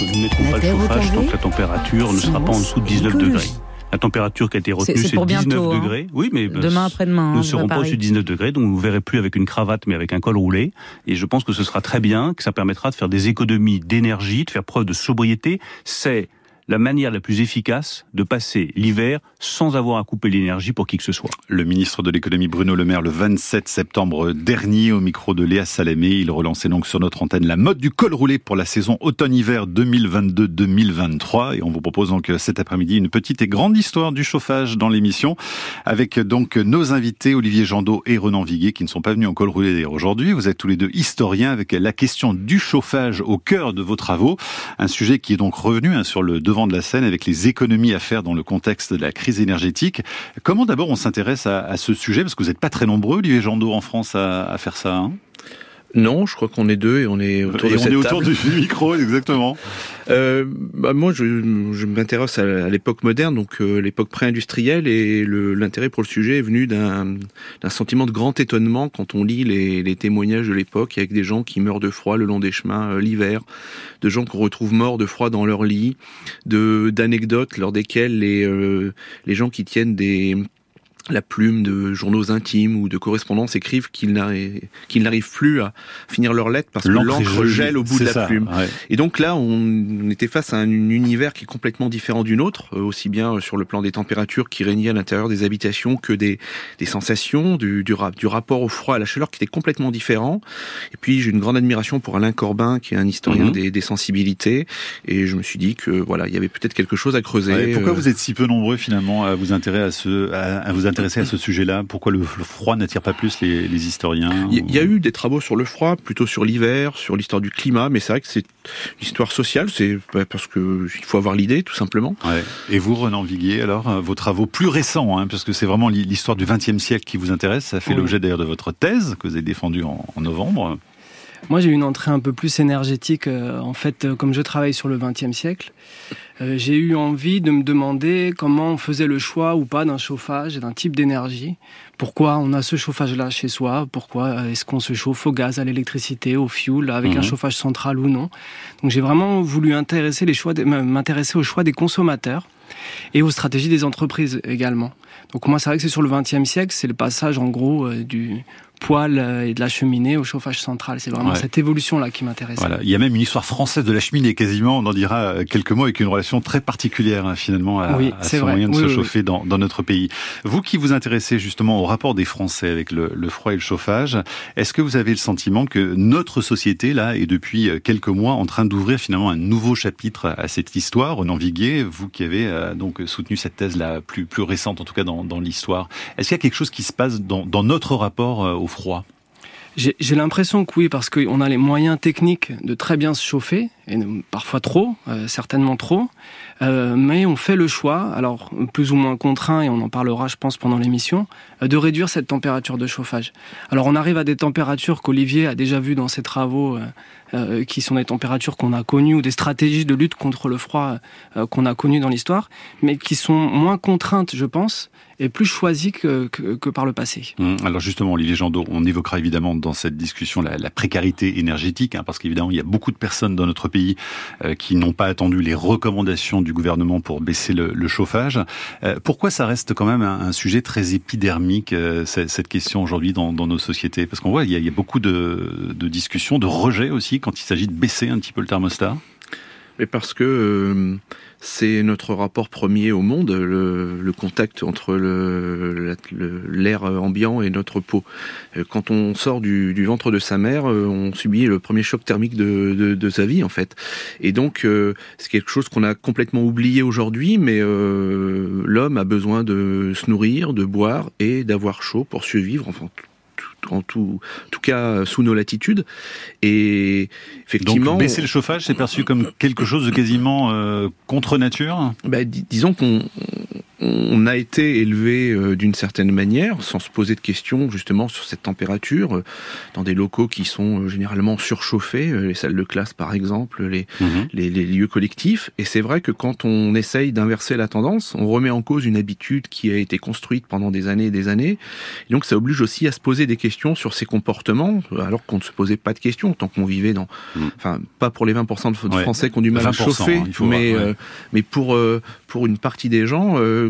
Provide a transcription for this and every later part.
Nous ne mettrons pas le chauffage tant que la température ne sera pas en dessous de 19 degrés. La température qui a été retenue, c'est 19 bientôt, hein. degrés. Oui, mais demain après-demain. Nous ne serons pas au-dessus de 19 degrés, donc vous ne verrez plus avec une cravate, mais avec un col roulé. Et je pense que ce sera très bien, que ça permettra de faire des économies d'énergie, de faire preuve de sobriété. C'est la manière la plus efficace de passer l'hiver sans avoir à couper l'énergie pour qui que ce soit. Le ministre de l'économie Bruno Le Maire le 27 septembre dernier au micro de Léa Salamé, il relançait donc sur notre antenne la mode du col roulé pour la saison automne-hiver 2022-2023 et on vous propose donc cet après-midi une petite et grande histoire du chauffage dans l'émission avec donc nos invités Olivier Jandot et Renan Viguier qui ne sont pas venus en col roulé aujourd'hui. Vous êtes tous les deux historiens avec la question du chauffage au cœur de vos travaux, un sujet qui est donc revenu hein, sur le devant de la scène avec les économies à faire dans le contexte de la crise énergétique. Comment d'abord on s'intéresse à, ce sujet? Parce que vous n'êtes pas très nombreux, Olivier Jandot, en France à, à faire ça. Hein? Non, je crois qu'on est deux et on est autour et de on cette est autour table. du micro, exactement. Euh, bah moi, je, je m'intéresse à, l'époque moderne, donc euh, l'époque pré-industrielle, et l'intérêt pour le sujet est venu d'un d'un sentiment de grand étonnement quand on lit les, les témoignages de l'époque, avec des gens qui meurent de froid le long des chemins euh, l'hiver, de gens qu'on retrouve morts de froid dans leur lit, de d'anecdotes lors desquelles les euh, les gens qui tiennent des la plume de journaux intimes ou de correspondances écrivent qu'ils n'arrivent plus à finir leurs lettres parce que L'encre gèle au bout de la ça, plume. ouais. Et donc là, on était face à un univers qui est complètement différent du nôtre, euh, aussi bien euh, sur le plan des températures qui régnaient à l'intérieur des habitations que des, des sensations, du, du, ra- du rapport au froid, à la chaleur qui était complètement différent. Et puis j'ai une grande admiration pour Alain Corbin, qui est un historien Mhm. des, des sensibilités, et je me suis dit que voilà, il y avait peut-être quelque chose à creuser. Ouais, pourquoi euh, vous êtes si peu nombreux finalement à vous intéresser à ce, à, à vous intéresser à ce sujet-là Pourquoi le, le froid n'attire pas plus les, les historiens Il y, a eu des travaux sur le froid, plutôt sur l'hiver, sur l'histoire du climat, mais c'est vrai que c'est l'histoire sociale, c'est parce que il faut avoir l'idée, tout simplement. Ouais. Et vous, Renan Viguier, alors, euh, vos travaux plus récents, hein, parce que c'est vraiment l'hi- l'histoire du XXe siècle qui vous intéresse, ça fait Oui. l'objet d'ailleurs de votre thèse que vous avez défendue en, en novembre. Moi, j'ai eu une entrée un peu plus énergétique. euh, en fait, euh, comme je travaille sur le XXe siècle, euh, j'ai eu envie de me demander comment on faisait le choix ou pas d'un chauffage et d'un type d'énergie. Pourquoi on a ce chauffage-là chez soi? Pourquoi euh, est-ce qu'on se chauffe au gaz, à l'électricité, au fuel, avec Mhm. un chauffage central ou non? Donc, j'ai vraiment voulu intéresser les choix, des- m'intéresser aux choix des consommateurs et aux stratégies des entreprises également. Donc moi, c'est vrai que c'est sur le XXe siècle, c'est le passage en gros euh, du poêle et de la cheminée au chauffage central. C'est vraiment Ouais. cette évolution-là qui m'intéresse. Voilà. Il y a même une histoire française de la cheminée, quasiment, on en dira quelques mots, avec une relation très particulière hein, finalement à, Oui, à ce vrai. moyen de Oui, se oui, chauffer dans, dans notre pays. Vous qui vous intéressez justement au rapport des Français avec le, le froid et le chauffage, est-ce que vous avez le sentiment que notre société, là, est depuis euh, quelques mois en train d'ouvrir finalement un nouveau chapitre à cette histoire Renan Viguier, vous qui avez euh, donc soutenu cette thèse-là plus, plus récente, en tout cas dans, dans l'histoire, est-ce qu'il y a quelque chose qui se passe dans, dans notre rapport euh, au froid? J'ai l'impression que oui, parce qu'on a les moyens techniques de très bien se chauffer, et parfois trop, euh, certainement trop, euh, mais on fait le choix, alors plus ou moins contraint, et on en parlera je pense pendant l'émission, euh, de réduire cette température de chauffage. Alors on arrive à des températures qu'Olivier a déjà vues dans ses travaux, qui sont des températures qu'on a connues, ou des stratégies de lutte contre le froid qu'on a connues dans l'histoire, mais qui sont moins contraintes je pense, et plus choisies que, par le passé. Hum, Alors justement, Olivier Jandot, on évoquera évidemment dans cette discussion la, la précarité énergétique, hein, parce qu'évidemment, il y a beaucoup de personnes dans notre pays euh, qui n'ont pas attendu les recommandations du gouvernement pour baisser le, chauffage. Euh, pourquoi ça reste quand même un, sujet très épidermique, euh, cette, question aujourd'hui dans, nos sociétés? Parce qu'on voit, il y, a, beaucoup de, discussions, de rejets aussi, quand il s'agit de baisser un petit peu le thermostat. Mais parce que c'est notre rapport premier au monde, le, contact entre l'air ambiant et notre peau. Euh, Quand on sort du, ventre de sa mère, euh, on subit le premier choc thermique de sa vie en fait. Et donc euh, c'est quelque chose qu'on a complètement oublié aujourd'hui, mais euh, l'homme a besoin de se nourrir, de boire et d'avoir chaud pour survivre. Enfin, tout- en tout, tout cas sous nos latitudes. Et effectivement, Donc baisser le chauffage, c'est perçu comme quelque chose de quasiment euh, contre nature? Bah, dis- disons qu'on on a été élevé euh, d'une certaine manière, sans se poser de questions justement sur cette température, euh, dans des locaux qui sont euh, généralement surchauffés, les salles de classe par exemple, les, mhm. les, les, lieux collectifs. Et c'est vrai que quand on essaye d'inverser la tendance, on remet en cause une habitude qui a été construite pendant des années et des années. Et donc ça oblige aussi à se poser des questions sur ces comportements, alors qu'on ne se posait pas de questions tant qu'on vivait dans, mhm. enfin pas pour les 20% de Français qui ont du mal à chauffer, hein, mais mais pour pour une partie des gens euh,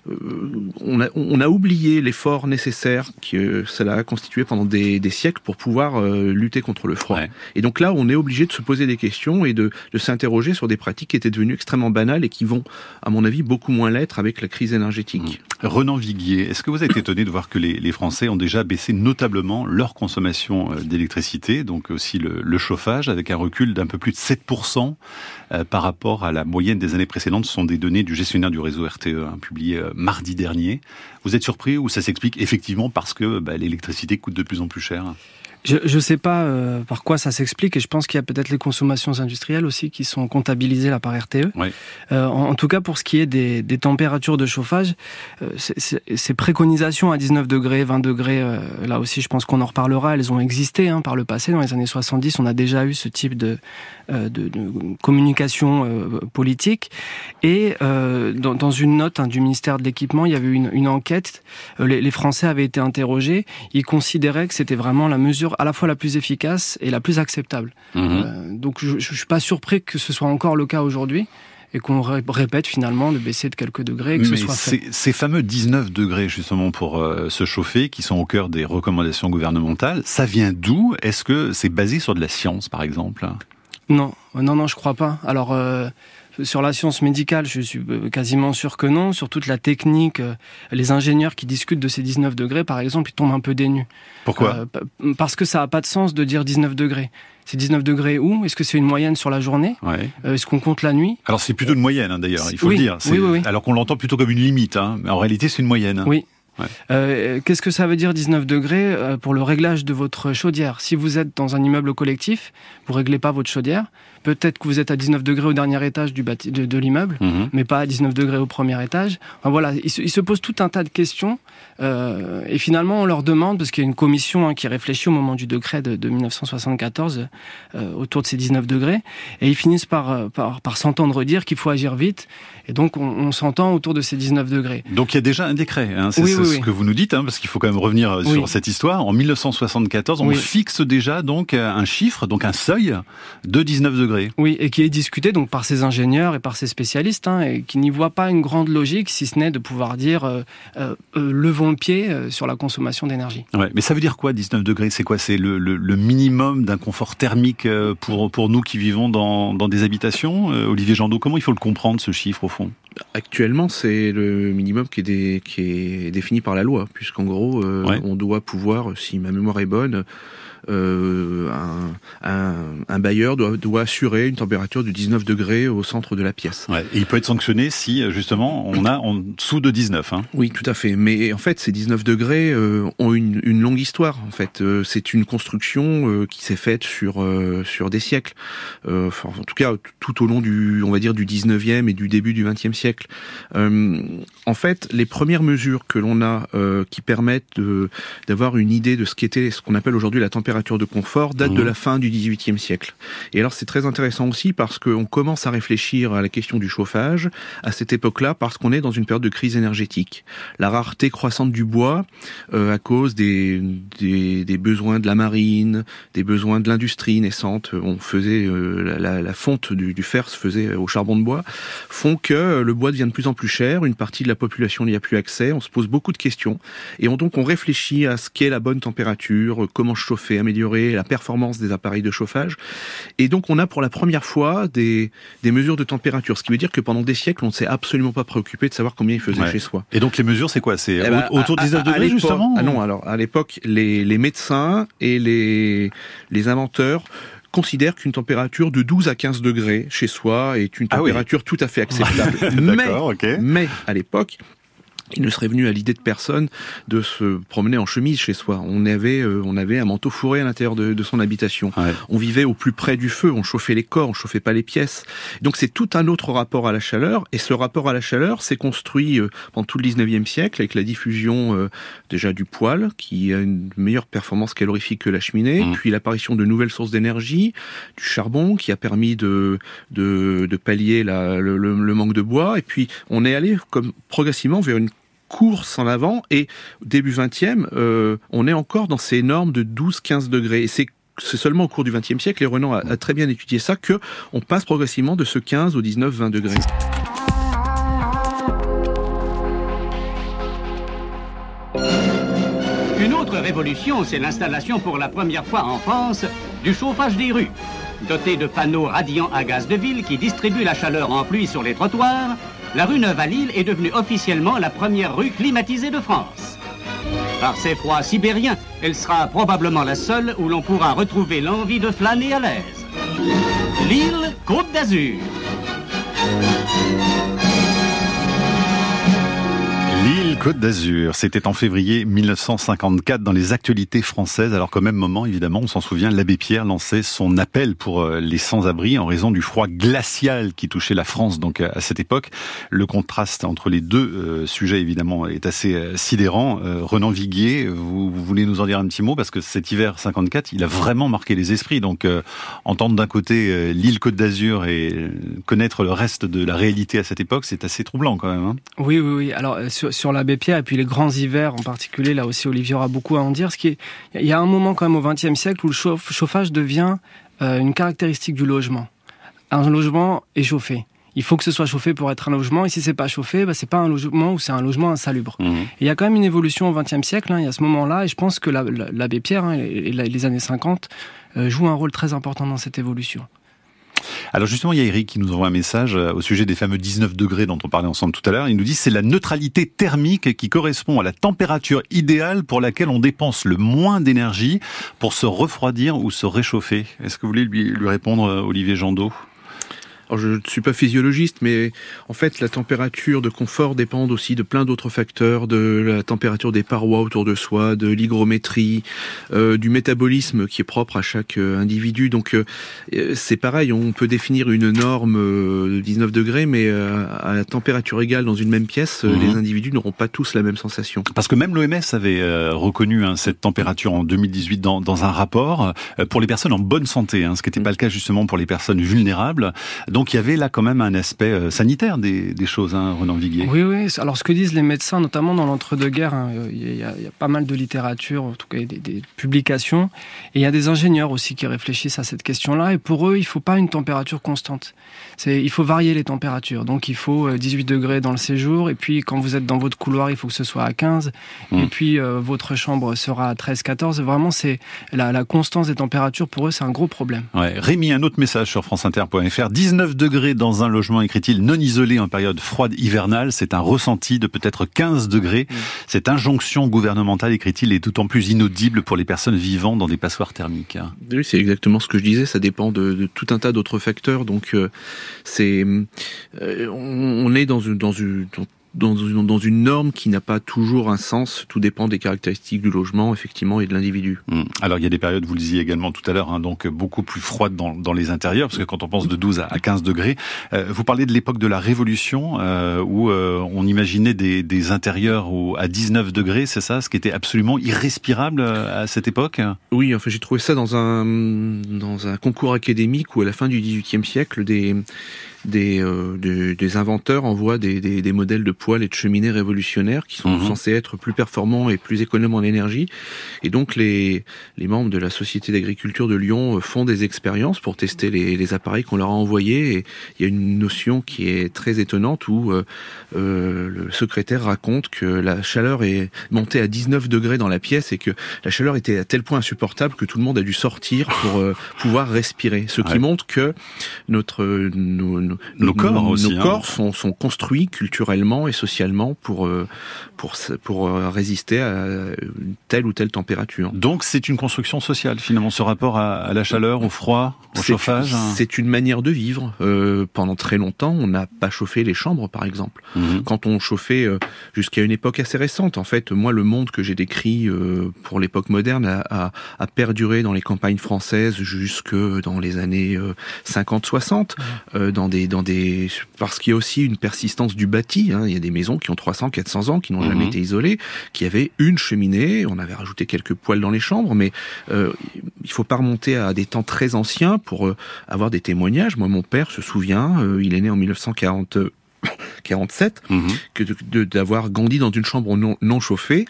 on, a, on, a, oublié l'effort nécessaire que cela a constitué pendant des, des siècles pour pouvoir euh, lutter contre le froid. Et donc là, on est obligé de se poser des questions et de, de s'interroger sur des pratiques qui étaient devenues extrêmement banales et qui vont, à mon avis, beaucoup moins l'être avec la crise énergétique. Mmh. Renan Viguier, est-ce que vous êtes étonné de voir que les, les, Français ont déjà baissé notablement leur consommation euh, d'électricité, donc aussi le, le, chauffage, avec un recul d'un peu plus de 7% par rapport à la moyenne des années précédentes? Ce sont des données du gestionnaire du réseau RTE, hein, publiées mardi dernier. Vous êtes surpris ou ça s'explique effectivement parce que bah, l'électricité coûte de plus en plus cher? Je ne sais pas euh, par quoi ça s'explique et je pense qu'il y a peut-être les consommations industrielles aussi qui sont comptabilisées là par RTE. Euh, en, tout cas, pour ce qui est des, des températures de chauffage, euh, ces préconisations à 19 degrés, 20 degrés, là aussi je pense qu'on en reparlera, elles ont existé hein, par le passé. Dans les années 70, on a déjà eu ce type de, de, de communication politique. Et dans, dans, une note hein, du ministère de l'équipement, il y avait une, une enquête, les, les Français avaient été interrogés, ils considéraient que c'était vraiment la mesure à la fois la plus efficace et la plus acceptable. Mhm. Euh, donc je ne suis pas surpris que ce soit encore le cas aujourd'hui et qu'on répète finalement de baisser de quelques degrés. que ce soit fait. Ces fameux 19 degrés justement pour euh, se chauffer, qui sont au cœur des recommandations gouvernementales, ça vient d'où? Est-ce que c'est basé sur de la science par exemple? Non, non, non, je crois pas. Alors. Euh, sur la science médicale, je suis euh, quasiment sûr que non. Sur toute la technique, euh, les ingénieurs qui discutent de ces 19 degrés, par exemple, ils tombent un peu dénus. Pourquoi euh, Parce que ça n'a pas de sens de dire 19 degrés. C'est 19 degrés où? Est-ce que c'est une moyenne sur la journée? Est-ce qu'on compte la nuit? Alors c'est plutôt une moyenne hein, d'ailleurs, il faut le dire. Oui, oui, alors qu'on l'entend plutôt comme une limite, hein. mais en réalité c'est une moyenne. Oui, Qu'est-ce que ça veut dire 19 degrés pour le réglage de votre chaudière? Si vous êtes dans un immeuble collectif, vous réglez pas votre chaudière, Peut-être que vous êtes à 19 degrés au dernier étage du de, de l'immeuble, mhm. mais pas à 19 degrés au premier étage. voilà, ils se, posent tout un tas de questions euh, et finalement on leur demande, parce qu'il y a une commission hein, qui réfléchit au moment du décret de, 1974 euh, autour de ces 19 degrés, et ils finissent par, euh, par, par s'entendre dire qu'il faut agir vite, et donc on, s'entend autour de ces 19 degrés. Donc il y a déjà un décret, hein, ce que vous nous dites, hein, parce qu'il faut quand même revenir sur cette histoire. En 1974, on fixe déjà donc un chiffre, donc un seuil de 19 degrés. Oui, et qui est discuté donc par ces ingénieurs et par ces spécialistes, hein, et qui n'y voient pas une grande logique, si ce n'est de pouvoir dire euh, euh, euh levons le pied sur la consommation d'énergie. Ouais, mais ça veut dire quoi 19 degrés? C'est quoi? C'est le, le, le, minimum d'un confort thermique pour, pour nous qui vivons dans, dans des habitations? Olivier Jandot, comment il faut le comprendre ce chiffre au fond? Actuellement, c'est le minimum qui est, des, qui est défini par la loi, puisqu'en gros, on doit pouvoir, si ma mémoire est bonne, euh, un, un, bailleur doit, doit, assurer une température de 19 degrés au centre de la pièce. Ouais, et il peut être sanctionné si justement on a en dessous de 19. Hein. Oui, tout à fait. Mais en fait, ces 19 degrés euh, ont une, une, longue histoire. En fait, euh, c'est une construction qui s'est faite sur sur des siècles. Enfin, en tout cas, tout au long du, on va dire, du 19e et du début du 20e siècle. en fait, les premières mesures que l'on a qui permettent d'avoir une idée de ce qu'était ce qu'on appelle aujourd'hui la température température de confort date de mmh. la fin du XVIIIe siècle. Et alors c'est très intéressant aussi parce qu'on commence à réfléchir à la question du chauffage à cette époque-là parce qu'on est dans une période de crise énergétique. La rareté croissante du bois euh, à cause des, des, des, besoins de la marine, des besoins de l'industrie naissante, on faisait euh, la, la, fonte du, du, fer se faisait au charbon de bois, font que le bois devient de plus en plus cher, une partie de la population n'y a plus accès, on se pose beaucoup de questions et on, donc on réfléchit à ce qu'est la bonne température, comment chauffer, améliorer la performance des appareils de chauffage. Et donc on a pour la première fois des, des mesures de température, ce qui veut dire que pendant des siècles, on ne s'est absolument pas préoccupé de savoir combien il faisait chez soi. Et donc les mesures, c'est quoi? C'est eh ben, autour de 19 degrés justement Ah non, alors à l'époque, les, les médecins et les, les inventeurs considèrent qu'une température de 12 à 15 degrés chez soi est une ah température tout à fait acceptable. mais, mais à l'époque, il ne serait venu à l'idée de personne de se promener en chemise chez soi. On avait, euh, on avait un manteau fourré à l'intérieur de, son habitation. On vivait au plus près du feu, on chauffait les corps, on chauffait pas les pièces. Donc c'est tout un autre rapport à la chaleur. Et ce rapport à la chaleur s'est construit euh, pendant tout le 19e siècle avec la diffusion euh, déjà du poêle, qui a une meilleure performance calorifique que la cheminée, mmh. puis l'apparition de nouvelles sources d'énergie, du charbon qui a permis de, de, de pallier la, le, le manque de bois. Et puis on est allé comme progressivement vers une course en avant et début 20e, euh, on est encore dans ces normes de 12-15 degrés. Et c'est seulement au cours du XXe siècle, et Renan a, très bien étudié ça, que on passe progressivement de ce 15 au 19-20 degrés. Une autre révolution, c'est l'installation pour la première fois en France du chauffage des rues. Doté de panneaux radiants à gaz de ville qui distribuent la chaleur en pluie sur les trottoirs, la rue Neuve à Lille est devenue officiellement la première rue climatisée de France. Par ses froids sibériens, elle sera probablement la seule où l'on pourra retrouver l'envie de flâner à l'aise. Lille, Côte d'Azur. L'île Côte d'Azur, c'était en février 1954 dans les actualités françaises. Alors qu'au même moment, évidemment, on s'en souvient, l'abbé Pierre lançait son appel pour euh, les sans-abri en raison du froid glacial qui touchait la France donc à cette époque. Le contraste entre les deux euh, sujets, évidemment, est assez euh, sidérant. Renan Viguier, vous, voulez nous en dire un petit mot? Parce que cet hiver 54, il a vraiment marqué les esprits. Donc entendre d'un côté l'île Côte d'Azur et connaître le reste de la réalité à cette époque, c'est assez troublant quand même. Hein. oui, oui, oui. Alors sur sur, l'abbé Pierre et puis les grands hivers en particulier, là aussi Olivier aura beaucoup à en dire. Ce qui est, il y a un moment quand même au XXe siècle où le chauffage devient euh, une caractéristique du logement. Un logement est chauffé. Il faut que ce soit chauffé pour être un logement, et si c'est pas chauffé, bah, c'est pas un logement ou c'est un logement insalubre. Mmh. il y a quand même une évolution au XXe siècle. Hein, il y a ce moment-là, et je pense que l'abbé Pierre hein, et, les années 50 euh, jouent un rôle très important dans cette évolution. Alors justement, il y a Eric qui nous envoie un message euh, au sujet des fameux 19 degrés dont on parlait ensemble tout à l'heure. Il nous dit c'est la neutralité thermique qui correspond à la température idéale pour laquelle on dépense le moins d'énergie pour se refroidir ou se réchauffer. Est-ce que vous voulez lui, lui répondre, euh, Olivier Jandot? Alors je ne suis pas physiologiste, mais en fait la température de confort dépend aussi de plein d'autres facteurs, de la température des parois autour de soi, de l'hygrométrie, euh, du métabolisme qui est propre à chaque euh, individu. Donc euh, c'est pareil, on peut définir une norme de 19 degrés, mais à la température égale dans une même pièce, mhm. les individus n'auront pas tous la même sensation. Parce que même l'OMS avait reconnu hein, cette température en 2018 dans, dans un rapport pour les personnes en bonne santé, hein, ce qui n'était pas le cas justement pour les personnes vulnérables. Donc donc il y avait là quand même un aspect euh, sanitaire des, choses, hein, Renan Viguier. Oui, oui. Alors ce que disent les médecins, notamment dans l'entre-deux-guerres, hein, il, y a, pas mal de littérature, en tout cas des, des, publications, et il y a des ingénieurs aussi qui réfléchissent à cette question-là. Et pour eux, il faut pas une température constante. C'est, il faut varier les températures. Donc il faut 18 euh, degrés dans le séjour, et puis quand vous êtes dans votre couloir, il faut que ce soit à 15, mmh. et puis euh, votre chambre sera à 13, 14. Vraiment, c'est la, la constance des températures pour eux, c'est un gros problème. Ouais. Rémi, un autre message sur franceinter.fr. 19 degrés dans un logement, écrit-il, non isolé en période froide hivernale. C'est un ressenti de peut-être 15 degrés. Mm. Cette injonction gouvernementale, écrit-il, est d'autant plus inaudible pour les personnes vivant dans des passoires thermiques. Oui, c'est exactement ce que je disais. Ça dépend de, tout un tas d'autres facteurs. Donc, euh, c'est, euh, on, est dans une, dans une, dans une, dans une norme qui n'a pas toujours un sens. Tout dépend des caractéristiques du logement, effectivement, et de l'individu. Hum. Alors, il y a des périodes, vous le disiez également tout à l'heure, hein, donc beaucoup plus froides dans, dans, les intérieurs, parce que quand on pense de 12 à 15 degrés, euh, vous parlez de l'époque de la Révolution, euh, où euh, on imaginait des, des intérieurs où, à 19 degrés, c'est ça, ce qui était absolument irrespirable à cette époque? Oui, enfin, j'ai trouvé ça dans un, dans un concours académique où, à la fin du XVIIIe siècle, des des, euh, des, inventeurs envoient des, des, des, modèles de poêles et de cheminées révolutionnaires qui sont mhm. censés être plus performants et plus économes en énergie. Et donc les, les membres de la Société d'agriculture de Lyon euh, font des expériences pour tester les, les appareils qu'on leur a envoyés. Et il y a une notion qui est très étonnante où euh, euh le secrétaire raconte que la chaleur est montée à 19 degrés dans la pièce et que la chaleur était à tel point insupportable que tout le monde a dû sortir pour pouvoir respirer. Ce qui montre que notre, nos, nos, corps aussi. Nos corps sont, sont, construits culturellement et socialement pour pour pour résister à telle ou telle température. Donc c'est une construction sociale finalement, ce rapport à, la chaleur, au froid, au chauffage. Hein. C'est une manière de vivre. pendant très longtemps, on n'a pas chauffé les chambres, par exemple. Mhm. Quand on chauffait jusqu'à une époque assez récente, en fait, moi le monde que j'ai décrit pour l'époque moderne a, a, perduré dans les campagnes françaises jusque dans les années 50-60, euh, euh, dans des dans des parce qu'il y a aussi une persistance du bâti. Hein. Il y a des maisons qui ont 300-400 ans, qui n'ont jamais mhm. été isolées, qui avaient une cheminée. On avait rajouté quelques poêles dans les chambres, mais euh, il faut pas remonter à des temps très anciens pour euh, avoir des témoignages. Moi, mon père se souvient, il est né en 1940. 47, mhm. que d'avoir grandi dans une chambre non, non chauffée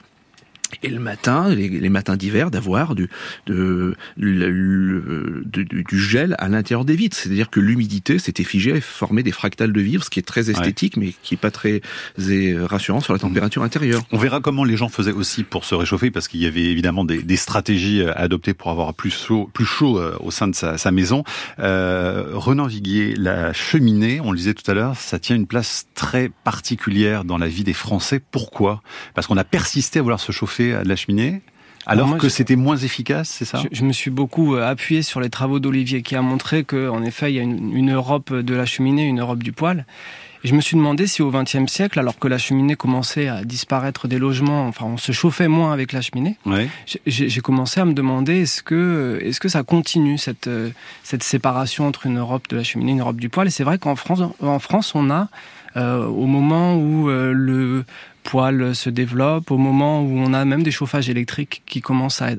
et le matin, les, matins d'hiver, d'avoir du, de, du gel à l'intérieur des vitres. C'est-à-dire que l'humidité s'était figée et formait des fractales de vivre, ce qui est très esthétique, mais qui est pas très rassurant sur la température intérieure. On verra comment les gens faisaient aussi pour se réchauffer, parce qu'il y avait évidemment des, des, stratégies à adopter pour avoir plus chaud, plus chaud euh, au sein de sa, sa maison. Euh, Renan Viguier, la cheminée, on le disait tout à l'heure, ça tient une place très particulière dans la vie des Français. Pourquoi? Parce qu'on a persisté à vouloir se chauffer à la cheminée alors, que c'était moins efficace, c'est ça? Je, me suis beaucoup euh, appuyé sur les travaux d'Olivier qui a montré qu'en effet, il y a une, Europe de la cheminée, une Europe du poêle. Et je me suis demandé si au XXe siècle, alors que la cheminée commençait à disparaître des logements, enfin on se chauffait moins avec la cheminée, j'ai commencé à me demander est-ce que, est -ce que ça continue cette, euh, cette séparation entre une Europe de la cheminée et une Europe du poêle Et c'est vrai qu'en France, en France, on a euh, au moment où le poêle se développe, au moment où on a même des chauffages électriques qui commencent à,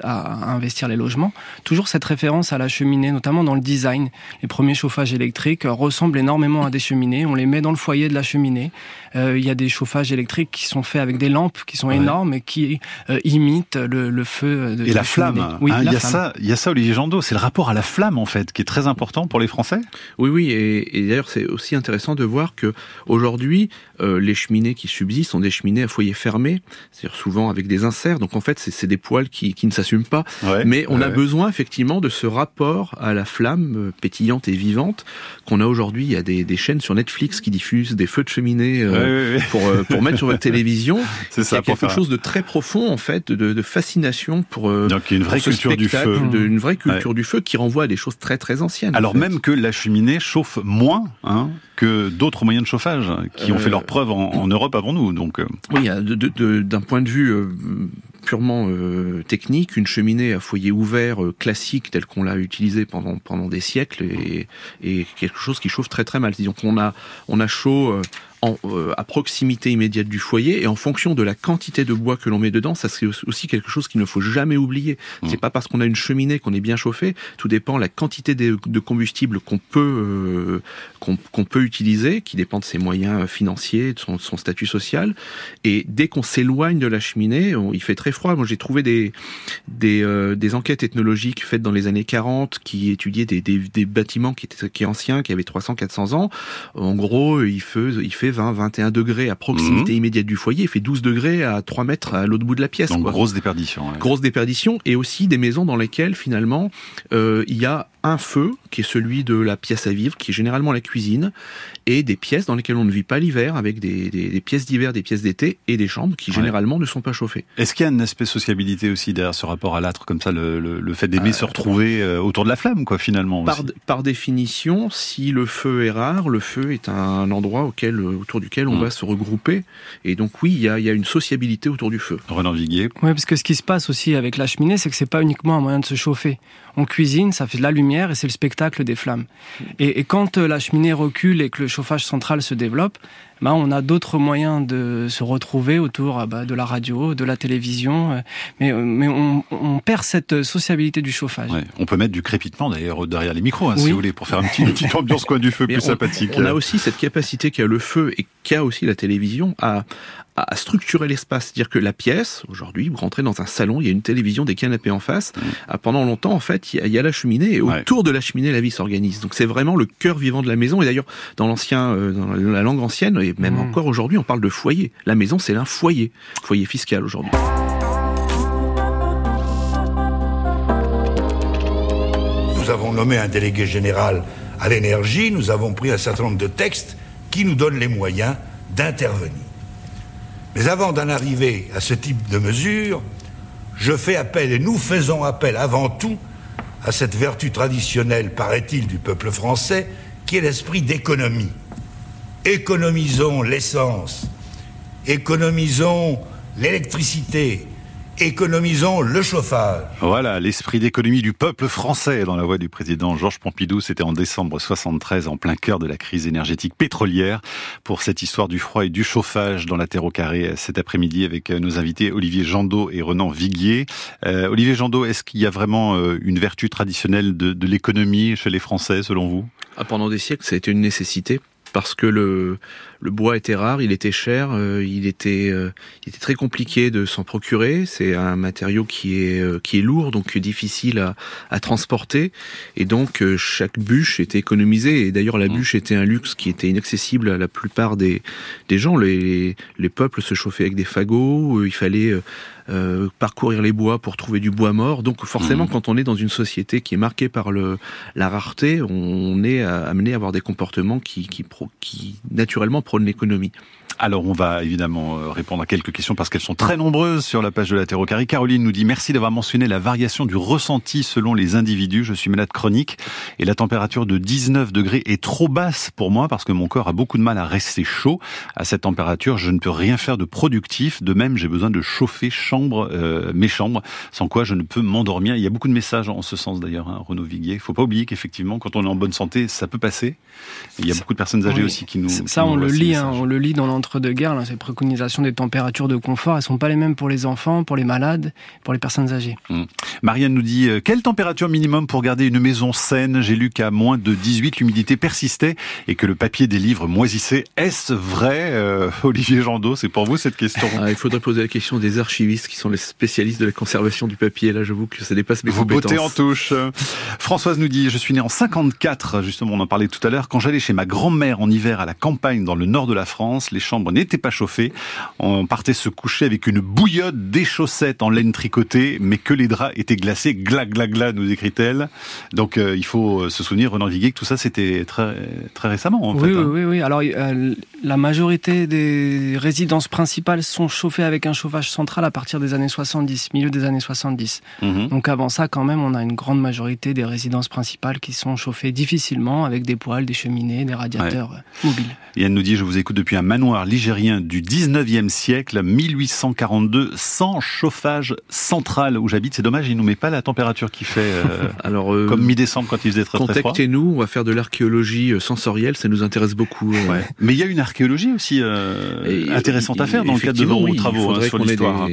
investir les logements. Toujours cette référence à la cheminée, notamment dans le design. Les premiers chauffages électriques ressemblent énormément à des cheminées. On les met dans le foyer de la cheminée. Euh, il y a des chauffages électriques qui sont faits avec des lampes qui sont énormes et qui euh, imitent le, feu de Et la, flamme. Oui, hein, il y a ça, il y a ça, Olivier Jandot. C'est le rapport à la flamme en fait qui est très important pour les Français. Oui, oui. Et, d'ailleurs, c'est aussi intéressant de voir que aujourd'hui, euh, les cheminées qui subsistent sont des cheminées à foyer fermé, c'est-à-dire souvent avec des inserts. Donc en fait, c'est des poils qui, qui ne s'assument pas. Mais on a besoin effectivement de ce rapport à la flamme euh, pétillante et vivante qu'on a aujourd'hui. Il y a des, des, chaînes sur Netflix qui diffusent des feux de cheminée euh, pour, euh, pour mettre sur votre télévision. C'est ça. Il y a quelque chose de très profond en fait, de, de fascination pour. Donc il y a une vraie culture du feu. De, une vraie culture du feu qui renvoie à des choses très très anciennes. Alors même que la cheminée chauffe moins hein, que d'autres moyens de chauffage qui ont fait leur preuve en, en Europe avant nous. Donc oui, d'un point de vue euh, purement euh, technique, une cheminée à foyer ouvert euh, classique telle qu'on l'a utilisée pendant pendant des siècles est, quelque chose qui chauffe très très mal. Disons qu'on a on a chaud en, euh, à proximité immédiate du foyer et en fonction de la quantité de bois que l'on met dedans, ça c'est aussi quelque chose qu'il ne faut jamais oublier. Mmh. C'est pas parce qu'on a une cheminée qu'on est bien chauffé, tout dépend la quantité de, de combustible qu'on peut euh, qu'on peut utiliser, qui dépend de ses moyens financiers, de son, son statut social. Et dès qu'on s'éloigne de la cheminée, il fait très froid. Moi j'ai trouvé des des, euh, des enquêtes ethnologiques faites dans les années 40 qui étudiaient des, des, des bâtiments qui étaient qui anciens, qui avaient 300-400 ans. En gros, il fait il fait 20, 21 degrés à proximité mhm. immédiate du foyer, il fait 12 degrés à 3 mètres à l'autre bout de la pièce. Donc grosse déperdition. Grosse déperdition et aussi des maisons dans lesquelles finalement euh, il y a un feu, qui est celui de la pièce à vivre, qui est généralement la cuisine, et des pièces dans lesquelles on ne vit pas l'hiver, avec des, des, pièces d'hiver, des pièces d'été, et des chambres qui généralement ne sont pas chauffées. Est-ce qu'il y a un aspect sociabilité aussi derrière ce rapport à l'âtre, comme ça, le, le, fait d'aimer se retrouver euh, autour de la flamme, quoi, finalement par, par, définition, si le feu est rare, le feu est un endroit auquel, autour duquel on mm. va se regrouper, et donc oui, il y a, y a, une sociabilité autour du feu. Renan Viguier. Oui, parce que ce qui se passe aussi avec la cheminée, c'est que c'est pas uniquement un moyen de se chauffer on cuisine, ça fait de la lumière et c'est le spectacle des flammes. Et, quand euh, la cheminée recule et que le chauffage central se développe, bah, on a d'autres moyens de se retrouver autour ah bah, de la radio, de la télévision, euh, mais, euh, mais on, perd cette sociabilité du chauffage. On peut mettre du crépitement d'ailleurs derrière les micros, hein, si vous voulez, pour faire une petite ambiance coin du feu plus sympathique. On a aussi cette capacité qu'a le feu et qu'a aussi la télévision à, à structurer l'espace. C'est-à-dire que la pièce, aujourd'hui, vous rentrez dans un salon, il y a une télévision, des canapés en face. Mm. Pendant longtemps, en fait, il y, a, la cheminée et autour de la cheminée, la vie s'organise. Donc c'est vraiment le cœur vivant de la maison. Et d'ailleurs, dans l'ancien, euh, dans la langue ancienne, et même mm. encore aujourd'hui, on parle de foyer. La maison, c'est un foyer, foyer fiscal aujourd'hui. Nous avons nommé un délégué général à l'énergie, nous avons pris un certain nombre de textes qui nous donnent les moyens d'intervenir. Mais avant d'en arriver à ce type de mesures, je fais appel, et nous faisons appel avant tout, à cette vertu traditionnelle, paraît-il, du peuple français, qui est l'esprit d'économie. Économisons l'essence, économisons l'électricité, économisons le chauffage. Voilà, l'esprit d'économie du peuple français dans la voix du président Georges Pompidou. C'était en décembre 73, en plein cœur de la crise énergétique pétrolière, pour cette histoire du froid et du chauffage dans la terre au carré cet après-midi avec euh, nos invités Olivier Jandot et Renan Viguier. Euh, Olivier Jandot, est-ce qu'il y a vraiment euh, une vertu traditionnelle de, de l'économie chez les Français, selon vous? Ah, Pendant des siècles, ça a été une nécessité parce que le, le bois était rare, il était cher, euh, il était euh, il était très compliqué de s'en procurer. C'est un matériau qui est euh, qui est lourd, donc difficile à, à transporter, et donc chaque bûche était économisée. Et d'ailleurs, la mmh. bûche était un luxe qui était inaccessible à la plupart des des gens. Les les peuples se chauffaient avec des fagots. Il fallait euh, parcourir les bois pour trouver du bois mort. Donc forcément, mmh. quand on est dans une société qui est marquée par le, la rareté, on est amené à avoir des comportements qui, qui, qui naturellement prônent l'économie. Alors on va évidemment euh, répondre à quelques questions parce qu'elles sont très nombreuses sur la page de la Terre. Caroline nous dit merci d'avoir mentionné la variation du ressenti selon les individus. Je suis malade chronique et la température de 19 degrés est trop basse pour moi parce que mon corps a beaucoup de mal à rester chaud. À cette température, je ne peux rien faire de productif. De même, j'ai besoin de chauffer chambre, euh, mes chambres, sans quoi je ne peux m'endormir. Il y a beaucoup de messages en ce sens d'ailleurs, hein, Renaud Viguier. Il faut pas oublier qu'effectivement, quand on est en bonne santé, ça peut passer. Il y a beaucoup de personnes âgées aussi qui nous. Ça, on, le lit, hein, on le lit dans de guerre, ces préconisations des températures de confort, elles sont pas les mêmes pour les enfants, pour les malades, pour les personnes âgées. Mmh. Marianne nous dit, euh, quelle température minimum pour garder une maison saine? J'ai lu qu'à moins de 18, l'humidité persistait et que le papier des livres moisissait. Est-ce vrai, euh, Olivier Jandot? C'est pour vous cette question ah, Il faudrait poser la question des archivistes qui sont les spécialistes de la conservation du papier. Là, j'avoue que ça dépasse mes vous compétences. en touche. Françoise nous dit, je suis né en 54, justement, on en parlait tout à l'heure, quand j'allais chez ma grand-mère en hiver à la campagne dans le nord de la France, les chambres n'étaient pas chauffées. On partait se coucher avec une bouillotte, des chaussettes en laine tricotée, mais que les draps étaient glacés. Gla, gla, gla, nous écrit-elle. Donc euh, il faut se souvenir, Renan Viguier, que tout ça c'était très, très récemment. En oui, fait, oui, hein. oui, oui. Alors euh, la majorité des résidences principales sont chauffées avec un chauffage central à partir des années 70, milieu des années 70. Mhm. Donc avant ça, quand même, on a une grande majorité des résidences principales qui sont chauffées difficilement avec des poêles, des cheminées, des radiateurs euh, mobiles. Yann nous dit, je vous écoute depuis un manoir ligérien du 19e siècle, 1842, sans chauffage central où j'habite. C'est dommage, il nous met pas la température qui fait euh, Alors, euh, comme mi-décembre quand il faisait très, très froid. Contactez-nous, on va faire de l'archéologie sensorielle, ça nous intéresse beaucoup. Mais il y a une archéologie aussi intéressante à faire dans le cadre de nos travaux hein, sur l'histoire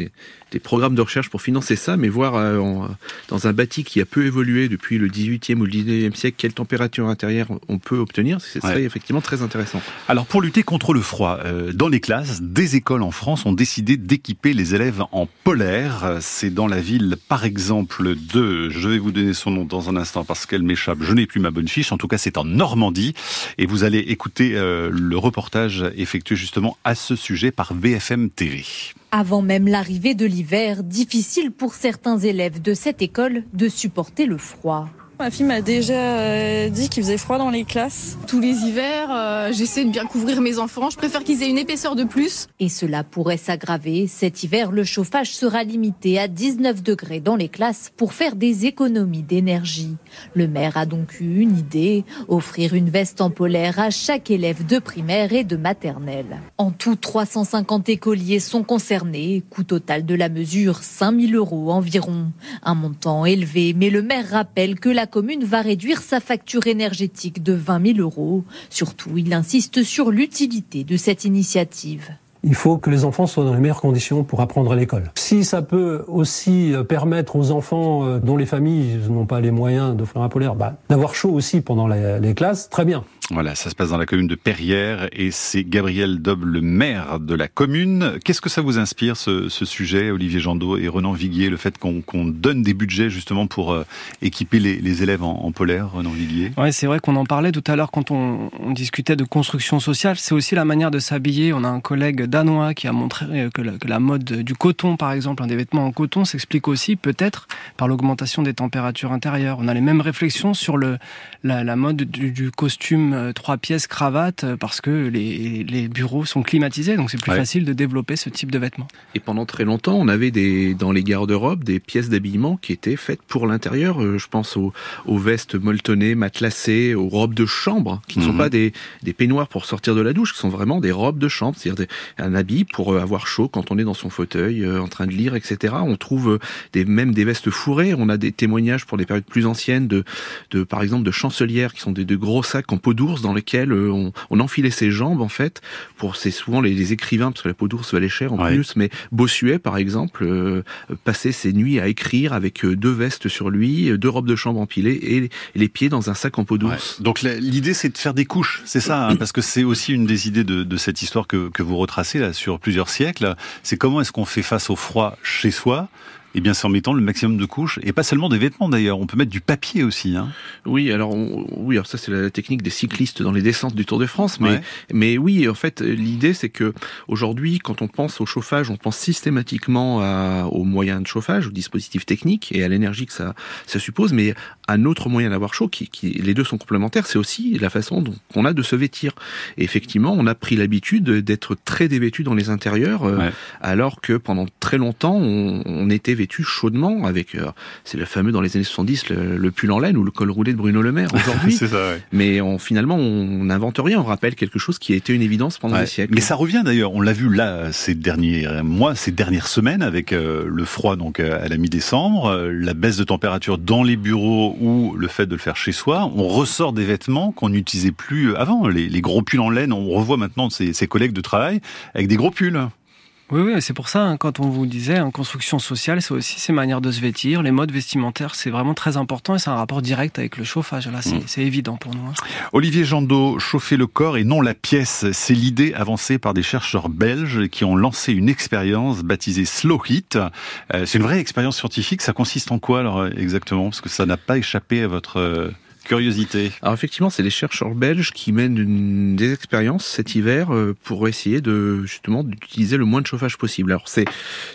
des programmes de recherche pour financer ça, mais voir euh, dans un bâti qui a peu évolué depuis le 18e ou le 19e siècle, quelle température intérieure on peut obtenir, ce serait effectivement très intéressant. Alors pour lutter contre le froid, euh, dans les classes, des écoles en France ont décidé d'équiper les élèves en polaire. C'est dans la ville, par exemple, de, je vais vous donner son nom dans un instant parce qu'elle m'échappe, je n'ai plus ma bonne fiche, en tout cas c'est en Normandie, et vous allez écouter euh, le reportage effectué justement à ce sujet par BFM TV. Avant même l'arrivée de l'hiver, difficile pour certains élèves de cette école de supporter le froid. Ma fille m'a déjà euh, dit qu'il faisait froid dans les classes. Tous les hivers, euh, j'essaie de bien couvrir mes enfants. Je préfère qu'ils aient une épaisseur de plus. Et cela pourrait s'aggraver. Cet hiver, le chauffage sera limité à 19 degrés dans les classes pour faire des économies d'énergie. Le maire a donc eu une idée, offrir une veste en polaire à chaque élève de primaire et de maternelle. En tout, 350 écoliers sont concernés. Coût total de la mesure, 5000 euros environ. Un montant élevé, mais le maire rappelle que la commune va réduire sa facture énergétique de 20 000 euros. Surtout, il insiste sur l'utilité de cette initiative. Il faut que les enfants soient dans les meilleures conditions pour apprendre à l'école. Si ça peut aussi euh, permettre aux enfants euh, dont les familles n'ont pas les moyens d'offrir un polaire, bah, d'avoir chaud aussi pendant les, classes, très bien. Voilà, ça se passe dans la commune de Perrières et c'est Gabriel Dob, le maire de la commune. Qu'est-ce que ça vous inspire ce, sujet, Olivier Jandot et Renan Viguier, le fait qu'on donne des budgets justement pour euh, équiper les, élèves en, polaire, Renan Viguier? Ouais, c'est vrai qu'on en parlait tout à l'heure quand on, discutait de construction sociale. C'est aussi la manière de s'habiller. On a un collègue danois qui a montré que la, que la mode du coton, par exemple, des vêtements en coton, s'explique aussi peut-être par l'augmentation des températures intérieures. On a les mêmes réflexions sur la, mode du costume euh, trois pièces cravate euh, parce que les, les bureaux sont climatisés, donc c'est plus ouais. facile de développer ce type de vêtements. Et pendant très longtemps, on avait des, dans les garde-robes des pièces d'habillement qui étaient faites pour l'intérieur. Euh, je pense aux, aux, vestes molletonnées, matelassées, aux robes de chambre, qui ne sont mmh. pas des, des peignoirs pour sortir de la douche, qui sont vraiment des robes de chambre, c'est-à-dire un habit pour avoir chaud quand on est dans son fauteuil, en train de lire, etc. On trouve des, même des vestes fourrées. On a des témoignages pour des périodes plus anciennes de, de par exemple, de chancelières qui sont des, de gros sacs en peau d'ours dans lesquels on, on, enfilait ses jambes en fait pour c'est souvent les, les, écrivains parce que la peau d'ours valait cher en ouais. plus mais Bossuet par exemple euh, passait ses nuits à écrire avec euh, deux vestes sur lui deux robes de chambre empilées et les pieds dans un sac en peau d'ours ouais. donc l'idée c'est de faire des couches c'est ça hein, parce que c'est aussi une des idées de, de cette histoire que, que vous retracez là sur plusieurs siècles c'est comment est-ce qu'on fait face au froid chez soi eh bien, c'est en mettant le maximum de couches, et pas seulement des vêtements d'ailleurs, on peut mettre du papier aussi. Hein. Oui, alors on, oui, alors ça c'est la technique des cyclistes dans les descentes du Tour de France, mais ouais. mais oui, en fait, l'idée c'est que aujourd'hui, quand on pense au chauffage, on pense systématiquement à, aux moyens de chauffage, aux dispositifs techniques et à l'énergie que ça ça suppose, mais un autre moyen d'avoir chaud, qui, qui, les deux sont complémentaires, c'est aussi la façon dont on a de se vêtir. Et effectivement, on a pris l'habitude d'être très dévêtu dans les intérieurs, euh, ouais. alors que pendant très longtemps, on, on était vêtu chaudement avec, euh, c'est le fameux dans les années 70, le, le, pull en laine ou le col roulé de Bruno Le Maire aujourd'hui. ouais. Mais on, finalement, on n'invente rien, on rappelle quelque chose qui a été une évidence pendant ouais. des siècles. Mais ça revient d'ailleurs, on l'a vu là ces derniers mois, ces dernières semaines avec euh, le froid donc à la mi-décembre, euh, la baisse de température dans les bureaux ou le fait de le faire chez soi. On ressort des vêtements qu'on n'utilisait plus avant, les, les, gros pulls en laine. On revoit maintenant ses, ses collègues de travail avec des gros pulls. Oui, oui, c'est pour ça, hein, quand on vous disait, en construction sociale, c'est aussi ces manières de se vêtir, les modes vestimentaires, c'est vraiment très important et c'est un rapport direct avec le chauffage. Là, c'est mmh. évident pour nous. Hein. Olivier Jandot, chauffer le corps et non la pièce, c'est l'idée avancée par des chercheurs belges qui ont lancé une expérience baptisée Slow Heat. Euh, c'est une vraie expérience scientifique. Ça consiste en quoi alors exactement? Parce que ça n'a pas échappé à votre curiosité Alors effectivement, c'est les chercheurs belges qui mènent une, des expériences cet hiver euh, pour essayer de justement d'utiliser le moins de chauffage possible. Alors c'est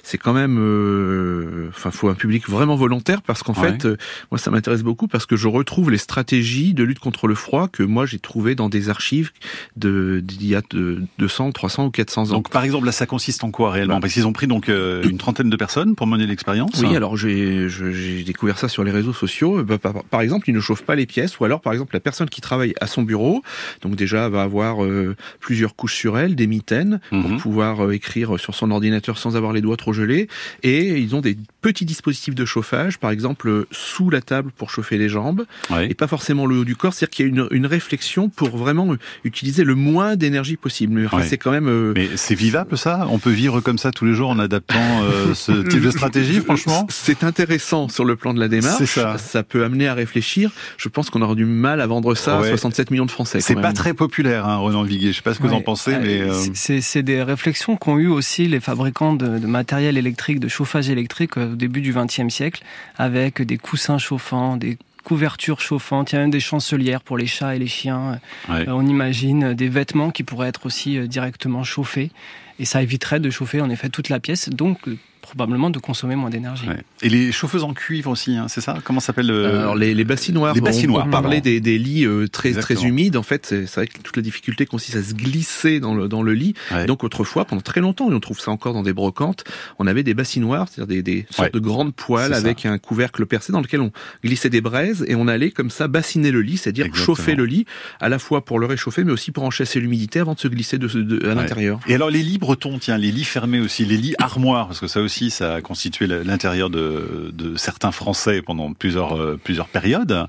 c'est quand même, euh, enfin, faut un public vraiment volontaire parce qu'en ouais. fait, euh, moi ça m'intéresse beaucoup parce que je retrouve les stratégies de lutte contre le froid que moi j'ai trouvé dans des archives de d'il y a de 200, 300 ou 400 ans. Donc par exemple là, ça consiste en quoi réellement? Bah. Parce qu'ils ont pris donc euh, une trentaine de personnes pour mener l'expérience. Oui, alors j'ai j'ai découvert ça sur les réseaux sociaux. Bah, par, par exemple, ils ne chauffent pas les pièces ou alors par exemple la personne qui travaille à son bureau, donc déjà va avoir euh, plusieurs couches sur elle, des mitaines mmh. pour pouvoir euh, écrire sur son ordinateur sans avoir les doigts trop gelés, et ils ont des petits dispositifs de chauffage, par exemple euh, sous la table pour chauffer les jambes, et pas forcément le haut du corps, c'est-à-dire qu'il y a une, une, réflexion pour vraiment utiliser le moins d'énergie possible. Enfin, ouais. c'est quand même. Euh... Mais c'est vivable ça? On peut vivre comme ça tous les jours en adaptant euh, ce type de stratégie, franchement? C'est intéressant sur le plan de la démarche. Ça. ça peut amener à réfléchir. Je pense qu'on aura du mal à vendre ça ouais. à 67 millions de Français. C'est pas très populaire, hein, Renan Viguier. Je sais pas ce que ouais. vous en pensez, mais euh... c'est des réflexions qu'ont eu aussi les fabricants de, de, matériel électrique, de chauffage électrique au début du XXe siècle, avec des coussins chauffants, des couvertures chauffantes, il y a même des chancelières pour les chats et les chiens. Ouais. Euh, on imagine des vêtements qui pourraient être aussi euh, directement chauffés. Et ça éviterait de chauffer en effet toute la pièce. Donc probablement de consommer moins d'énergie. Ouais. Et les chauffeuses en cuivre aussi, hein, c'est ça? Comment s'appelle le... Alors les, les bassinoires. Les bassinoires. On, on parlait des, des, lits euh, très Exactement. très humides. En fait, c'est vrai que toute la difficulté consiste à se glisser dans le dans le lit. Ouais. Donc autrefois, pendant très longtemps, et on trouve ça encore dans des brocantes, on avait des bassinoires, c'est-à-dire des, des sortes ouais. de grandes poêles avec ça. un couvercle percé dans lequel on glissait des braises et on allait comme ça bassiner le lit, c'est-à-dire chauffer le lit à la fois pour le réchauffer, mais aussi pour enchasser l'humidité avant de se glisser de, de, de à l'intérieur. Et alors les lits bretons, tiens, les lits fermés aussi, les lits armoires, parce que ça aussi, ça constitue l'intérieur de, de, certains Français pendant plusieurs, euh, plusieurs périodes.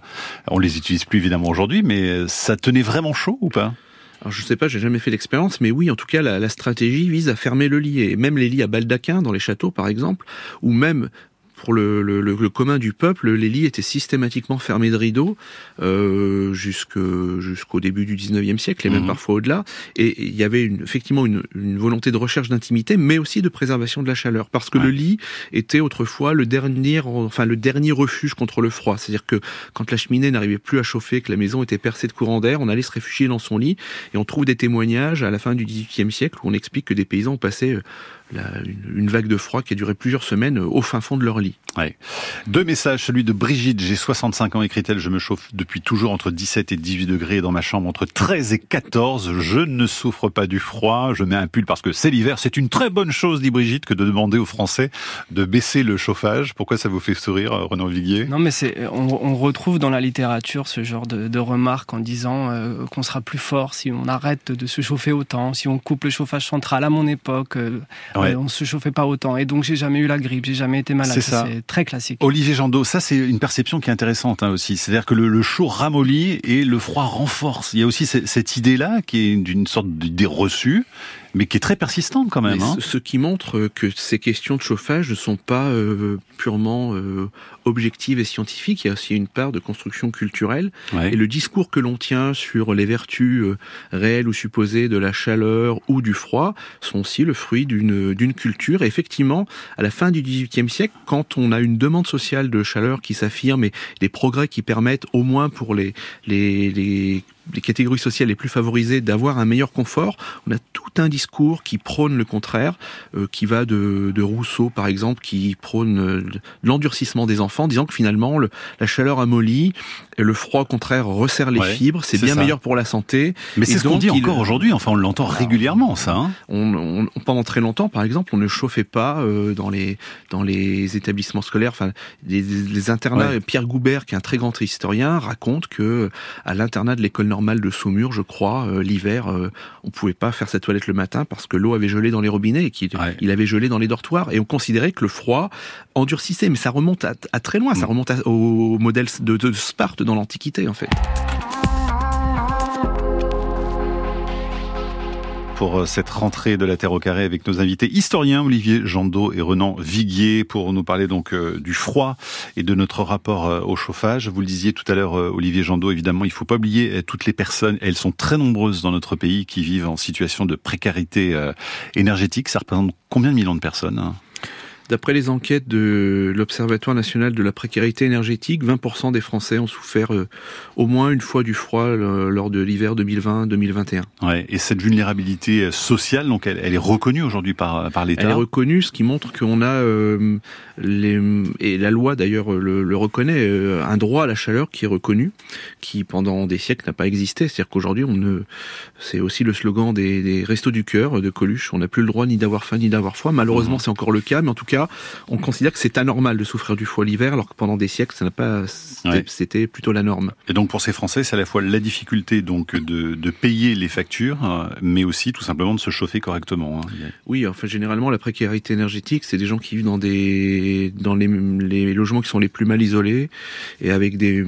On les utilise plus évidemment aujourd'hui, mais ça tenait vraiment chaud ou pas? Alors je sais pas, j'ai jamais fait l'expérience, mais oui, en tout cas, la, la, stratégie vise à fermer le lit et même les lits à baldaquin dans les châteaux, par exemple, ou même pour le, le, le, commun du peuple, les lits étaient systématiquement fermés de rideaux euh, jusqu'au début du 19e siècle et même mhm. parfois au-delà. Et il y avait une, effectivement une, une, volonté de recherche d'intimité, mais aussi de préservation de la chaleur, parce que le lit était autrefois le dernier, enfin le dernier refuge contre le froid. C'est-à-dire que quand la cheminée n'arrivait plus à chauffer, que la maison était percée de courant d'air, on allait se réfugier dans son lit. Et on trouve des témoignages à la fin du 18e siècle où on explique que des paysans ont euh, une, vague de froid qui a duré plusieurs semaines au fin fond de leur lit. Ouais. Deux messages, celui de Brigitte, j'ai 65 ans, écrit-elle, je me chauffe depuis toujours entre 17 et 18 degrés dans ma chambre entre 13 et 14, je ne souffre pas du froid, je mets un pull parce que c'est l'hiver, c'est une très bonne chose, dit Brigitte, que de demander aux Français de baisser le chauffage. Pourquoi ça vous fait sourire, Renan Viguier Non mais c'est, on, retrouve dans la littérature ce genre de, remarques en disant euh, qu'on sera plus fort si on arrête de se chauffer autant, si on coupe le chauffage central à mon époque, euh, ouais. on se chauffait pas autant. Et donc j'ai jamais eu la grippe, j'ai jamais été malade. C'est très classique. Olivier Jandot, ça c'est une perception qui est intéressante hein, aussi. C'est-à-dire que le, chaud ramollit et le froid renforce. Il y a aussi cette, idée-là qui est d'une sorte d'idée reçue mais qui est très persistante quand même. Hein. Ce qui montre que ces questions de chauffage ne sont pas euh, purement euh, objectives et scientifiques. Il y a aussi une part de construction culturelle. Et le discours que l'on tient sur les vertus euh, réelles ou supposées de la chaleur ou du froid sont aussi le fruit d'une d'une culture. Et effectivement, à la fin du XVIIIe siècle, quand on a une demande sociale de chaleur qui s'affirme et des progrès qui permettent au moins pour les les, les les catégories sociales les plus favorisées d'avoir un meilleur confort. On a tout un discours qui prône le contraire, euh, qui va de, de, Rousseau par exemple, qui prône euh, l'endurcissement des enfants, disant que finalement le, la chaleur amollit, et le froid au contraire resserre les fibres, c'est bien meilleur pour la santé. Mais c'est ce qu'on dit encore aujourd'hui, enfin on l'entend régulièrement ça. Hein on, on, pendant très longtemps par exemple, on ne chauffait pas euh, dans les dans les établissements scolaires, enfin les, les internats. Pierre Goubert, qui est un très grand historien, raconte que à l'internat de l'école normal de Saumur, je crois, euh, l'hiver, euh, on pouvait pas faire sa toilette le matin parce que l'eau avait gelé dans les robinets et qu'il il avait gelé dans les dortoirs. Et on considérait que le froid endurcissait, mais ça remonte à, très loin, ça mm. remonte au modèle de, de Sparte dans l'Antiquité en fait. Pour euh, cette rentrée de la Terre au carré avec nos invités historiens Olivier Jandot et Renan Viguier pour nous parler donc euh, du froid et de notre rapport euh, au chauffage. Vous le disiez tout à l'heure Olivier Jandot, évidemment, il faut pas oublier toutes les personnes, elles sont très nombreuses dans notre pays qui vivent en situation de précarité énergétique. Ça représente combien de millions de personnes hein? D'après les enquêtes de l'Observatoire national de la précarité énergétique, 20% des Français ont souffert euh, au moins une fois du froid euh, lors de l'hiver 2020-2021. Ouais, et cette vulnérabilité euh, sociale, donc elle, est reconnue aujourd'hui par, par l'État Elle est reconnue, ce qui montre qu'on a, les, et la loi d'ailleurs le, reconnaît, un droit à la chaleur qui est reconnu, qui pendant des siècles n'a pas existé. C'est-à-dire qu'aujourd'hui, on ne, c'est aussi le slogan des, des restos du cœur de Coluche, on n'a plus le droit ni d'avoir faim ni d'avoir froid. Malheureusement, mmh. c'est encore le cas, mais en tout cas, on considère que c'est anormal de souffrir du froid l'hiver, alors que pendant des siècles, ça n'a pas, c'était plutôt la norme. Et donc pour ces Français, c'est à la fois la difficulté donc de, payer les factures, euh, mais aussi tout simplement de se chauffer correctement. Hein. Oui, enfin généralement la précarité énergétique, c'est des gens qui vivent dans des dans les, logements qui sont les plus mal isolés et avec des,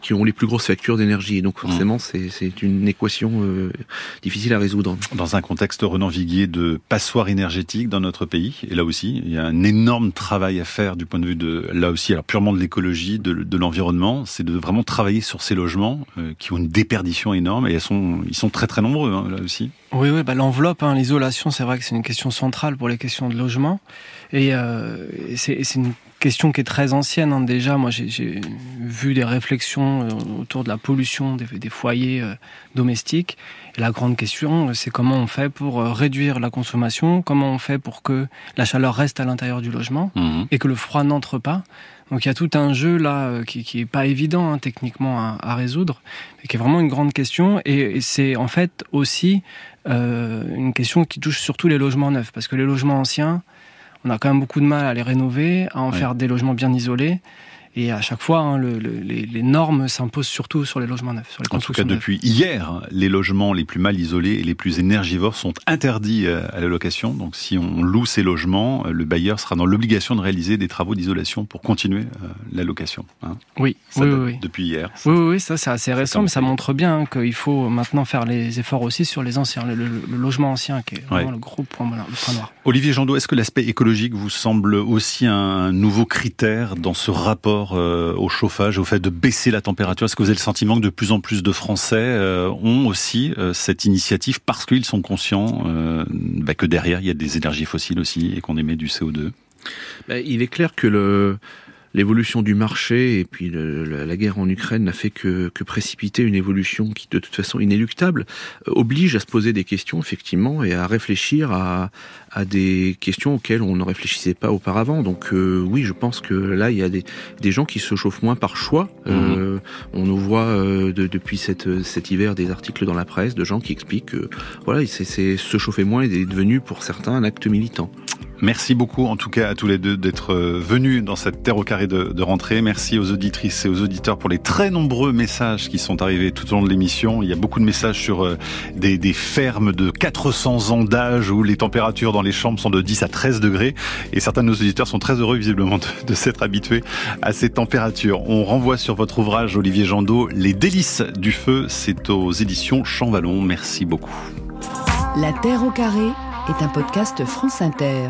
qui ont les plus grosses factures d'énergie. Donc forcément, mmh. c'est une équation euh, difficile à résoudre. Dans un contexte Renan Viguier de passoire énergétique dans notre pays, et là aussi, il y a un énorme travail à faire du point de vue de, là aussi, alors purement de l'écologie, de, l'environnement, c'est de vraiment travailler sur ces logements euh, qui ont une déperdition énorme et elles sont, ils sont très très nombreux hein, là aussi. Oui, oui, bah, l'enveloppe, hein, l'isolation, c'est vrai que c'est une question centrale pour les questions de logement et, euh, c'est une question qui est très ancienne. Hein. Déjà, moi, j'ai vu des réflexions euh, autour de la pollution des, des foyers euh, domestiques. Et la grande question, c'est comment on fait pour euh, réduire la consommation, comment on fait pour que la chaleur reste à l'intérieur du logement mmh. et que le froid n'entre pas? Donc il y a tout un jeu là qui, qui est pas évident hein, techniquement à, à, résoudre, mais qui est vraiment une grande question. Et, et c'est en fait aussi euh, une question qui touche surtout les logements neufs, parce que les logements anciens, on a quand même beaucoup de mal à les rénover, à en faire des logements bien isolés. Et à chaque fois, hein, le, les, les, normes s'imposent surtout sur les logements neufs, sur les En tout cas, depuis hier, les logements les plus mal isolés et les plus énergivores sont interdits euh, à la location. Donc, si on loue ces logements, euh, le bailleur sera dans l'obligation de réaliser des travaux d'isolation pour continuer euh, la location. Hein. Oui, oui, oui, Depuis hier. Oui, oui, ça c'est assez récent, mais ça montre bien hein, qu'il faut maintenant faire les efforts aussi sur les anciens, le, logement ancien qui est vraiment le gros point, le point noir. Olivier Jandot, est-ce que l'aspect écologique vous semble aussi un nouveau critère dans ce rapport euh, au chauffage, au fait de baisser la température? Est-ce que vous avez le sentiment que de plus en plus de Français euh, ont aussi euh, cette initiative parce qu'ils sont conscients bah, que derrière il y a des énergies fossiles aussi et qu'on émet du CO2 bah, Il est clair que le l'évolution du marché et puis la guerre en Ukraine n'a fait que, que, précipiter une évolution qui de toute façon inéluctable euh, oblige à se poser des questions effectivement et à réfléchir à, à des questions auxquelles on ne réfléchissait pas auparavant. Donc euh, oui, je pense que là il y a des, des gens qui se chauffent moins par choix. Euh, mhm. on nous voit de, depuis cette, cet hiver des articles dans la presse de gens qui expliquent que voilà, c'est se chauffer moins est devenu pour certains un acte militant. Merci beaucoup en tout cas à tous les deux d'être venus dans cette terre au carré de, rentrée. Merci aux auditrices et aux auditeurs pour les très nombreux messages qui sont arrivés tout au long de l'émission. Il y a beaucoup de messages sur euh, des, fermes de 400 ans d'âge où les températures dans les chambres sont de 10 à 13 degrés. Et certains de nos auditeurs sont très heureux visiblement de, de s'être habitués à ces températures. On renvoie sur votre ouvrage, Olivier Jandot, Les délices du feu. C'est aux éditions Champvallon. Merci beaucoup. La Terre au carré est un podcast France Inter.